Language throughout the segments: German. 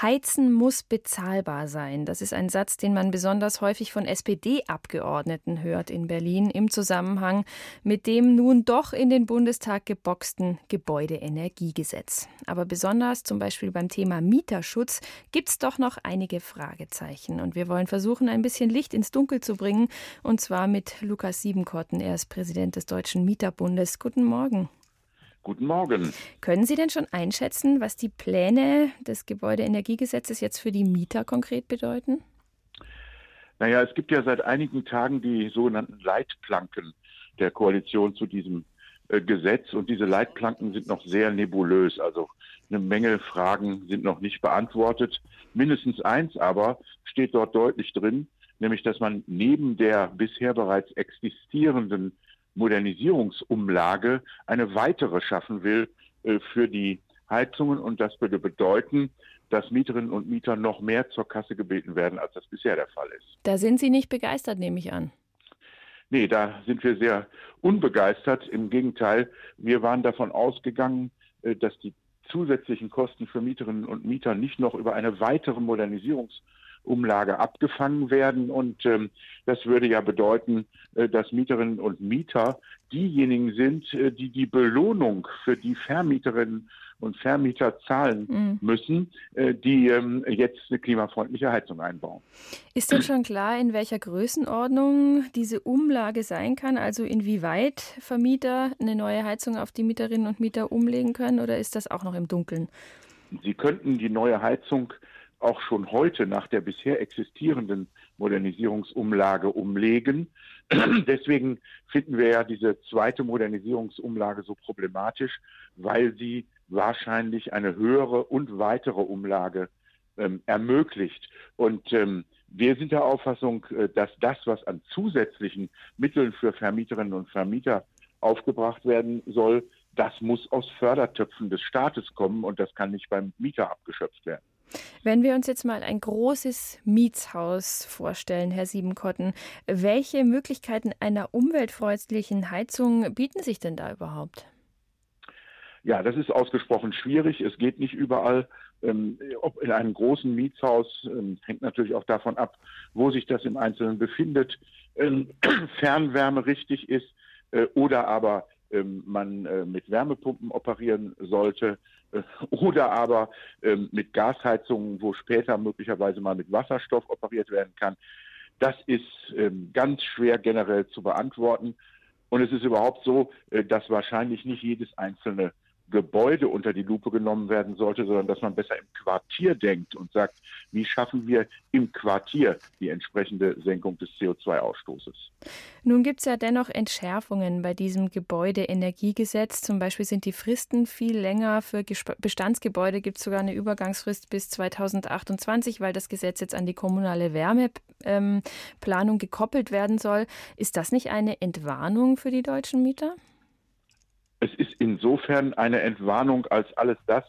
Heizen muss bezahlbar sein. Das ist ein Satz, den man besonders häufig von SPD-Abgeordneten hört in Berlin im Zusammenhang mit dem nun doch in den Bundestag geboxten Gebäudeenergiegesetz. Aber besonders zum Beispiel beim Thema Mieterschutz gibt es doch noch einige Fragezeichen. Und wir wollen versuchen, ein bisschen Licht ins Dunkel zu bringen. Und zwar mit Lukas Siebenkotten. Er ist Präsident des Deutschen Mieterbundes. Guten Morgen. Guten Morgen. Können Sie denn schon einschätzen, was die Pläne des Gebäudeenergiegesetzes jetzt für die Mieter konkret bedeuten? Naja, es gibt ja seit einigen Tagen die sogenannten Leitplanken der Koalition zu diesem äh, Gesetz und diese Leitplanken sind noch sehr nebulös. Also eine Menge Fragen sind noch nicht beantwortet. Mindestens eins aber steht dort deutlich drin, nämlich dass man neben der bisher bereits existierenden Modernisierungsumlage eine weitere schaffen will äh, für die Heizungen. Und das würde bedeuten, dass Mieterinnen und Mieter noch mehr zur Kasse gebeten werden, als das bisher der Fall ist. Da sind Sie nicht begeistert, nehme ich an. Nee, da sind wir sehr unbegeistert. Im Gegenteil, wir waren davon ausgegangen, äh, dass die zusätzlichen Kosten für Mieterinnen und Mieter nicht noch über eine weitere Modernisierungsumlage Umlage abgefangen werden. Und ähm, das würde ja bedeuten, äh, dass Mieterinnen und Mieter diejenigen sind, äh, die die Belohnung für die Vermieterinnen und Vermieter zahlen mhm. müssen, äh, die ähm, jetzt eine klimafreundliche Heizung einbauen. Ist denn schon klar, in welcher Größenordnung diese Umlage sein kann? Also inwieweit Vermieter eine neue Heizung auf die Mieterinnen und Mieter umlegen können oder ist das auch noch im Dunkeln? Sie könnten die neue Heizung auch schon heute nach der bisher existierenden Modernisierungsumlage umlegen. Deswegen finden wir ja diese zweite Modernisierungsumlage so problematisch, weil sie wahrscheinlich eine höhere und weitere Umlage ähm, ermöglicht. Und ähm, wir sind der Auffassung, äh, dass das, was an zusätzlichen Mitteln für Vermieterinnen und Vermieter aufgebracht werden soll, das muss aus Fördertöpfen des Staates kommen und das kann nicht beim Mieter abgeschöpft werden. Wenn wir uns jetzt mal ein großes Mietshaus vorstellen, Herr Siebenkotten, welche Möglichkeiten einer umweltfreundlichen Heizung bieten sich denn da überhaupt? Ja, das ist ausgesprochen schwierig. Es geht nicht überall. Ähm, ob in einem großen Mietshaus, ähm, hängt natürlich auch davon ab, wo sich das im Einzelnen befindet, ähm, Fernwärme richtig ist äh, oder aber ähm, man äh, mit Wärmepumpen operieren sollte oder aber ähm, mit Gasheizungen, wo später möglicherweise mal mit Wasserstoff operiert werden kann. Das ist ähm, ganz schwer generell zu beantworten. Und es ist überhaupt so, äh, dass wahrscheinlich nicht jedes einzelne Gebäude unter die Lupe genommen werden sollte, sondern dass man besser im Quartier denkt und sagt, wie schaffen wir im Quartier die entsprechende Senkung des CO2-Ausstoßes. Nun gibt es ja dennoch Entschärfungen bei diesem Gebäudeenergiegesetz. Zum Beispiel sind die Fristen viel länger. Für Bestandsgebäude gibt es sogar eine Übergangsfrist bis 2028, weil das Gesetz jetzt an die kommunale Wärmeplanung ähm, gekoppelt werden soll. Ist das nicht eine Entwarnung für die deutschen Mieter? Es ist insofern eine Entwarnung, als alles das,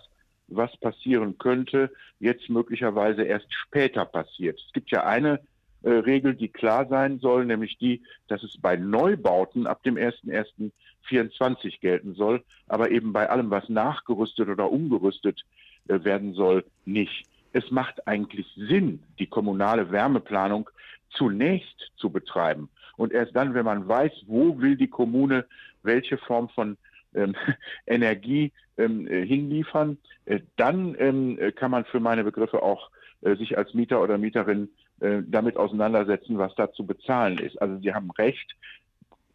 was passieren könnte, jetzt möglicherweise erst später passiert. Es gibt ja eine äh, Regel, die klar sein soll, nämlich die, dass es bei Neubauten ab dem 01.01.24 gelten soll, aber eben bei allem, was nachgerüstet oder umgerüstet äh, werden soll, nicht. Es macht eigentlich Sinn, die kommunale Wärmeplanung zunächst zu betreiben. Und erst dann, wenn man weiß, wo will die Kommune welche Form von ähm, Energie ähm, äh, hinliefern, äh, dann ähm, kann man für meine Begriffe auch äh, sich als Mieter oder Mieterin äh, damit auseinandersetzen, was da zu bezahlen ist. Also Sie haben recht,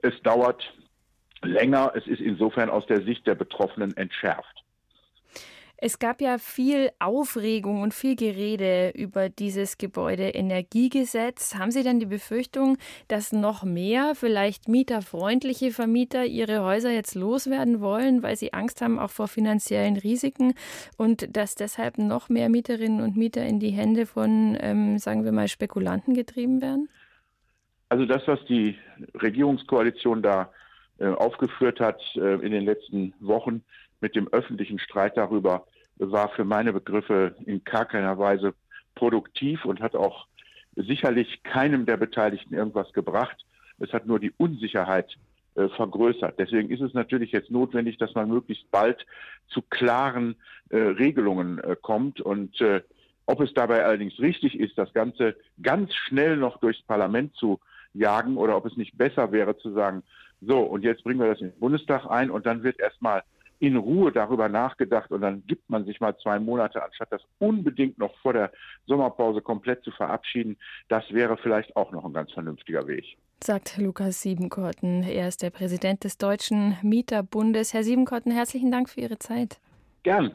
es dauert länger, es ist insofern aus der Sicht der Betroffenen entschärft. Es gab ja viel Aufregung und viel Gerede über dieses Gebäudeenergiegesetz. Haben Sie denn die Befürchtung, dass noch mehr vielleicht mieterfreundliche Vermieter ihre Häuser jetzt loswerden wollen, weil sie Angst haben auch vor finanziellen Risiken und dass deshalb noch mehr Mieterinnen und Mieter in die Hände von, ähm, sagen wir mal, Spekulanten getrieben werden? Also das, was die Regierungskoalition da aufgeführt hat äh, in den letzten Wochen, mit dem öffentlichen Streit darüber war für meine Begriffe in gar keiner Weise produktiv und hat auch sicherlich keinem der Beteiligten irgendwas gebracht. Es hat nur die Unsicherheit äh, vergrößert. Deswegen ist es natürlich jetzt notwendig, dass man möglichst bald zu klaren äh, Regelungen äh, kommt. Und äh, ob es dabei allerdings richtig ist, das Ganze ganz schnell noch durchs Parlament zu jagen oder ob es nicht besser wäre zu sagen, so, und jetzt bringen wir das in den Bundestag ein und dann wird erstmal in Ruhe darüber nachgedacht und dann gibt man sich mal zwei Monate, anstatt das unbedingt noch vor der Sommerpause komplett zu verabschieden. Das wäre vielleicht auch noch ein ganz vernünftiger Weg. Sagt Lukas Siebenkorten. Er ist der Präsident des Deutschen Mieterbundes. Herr Siebenkorten, herzlichen Dank für Ihre Zeit. Gern.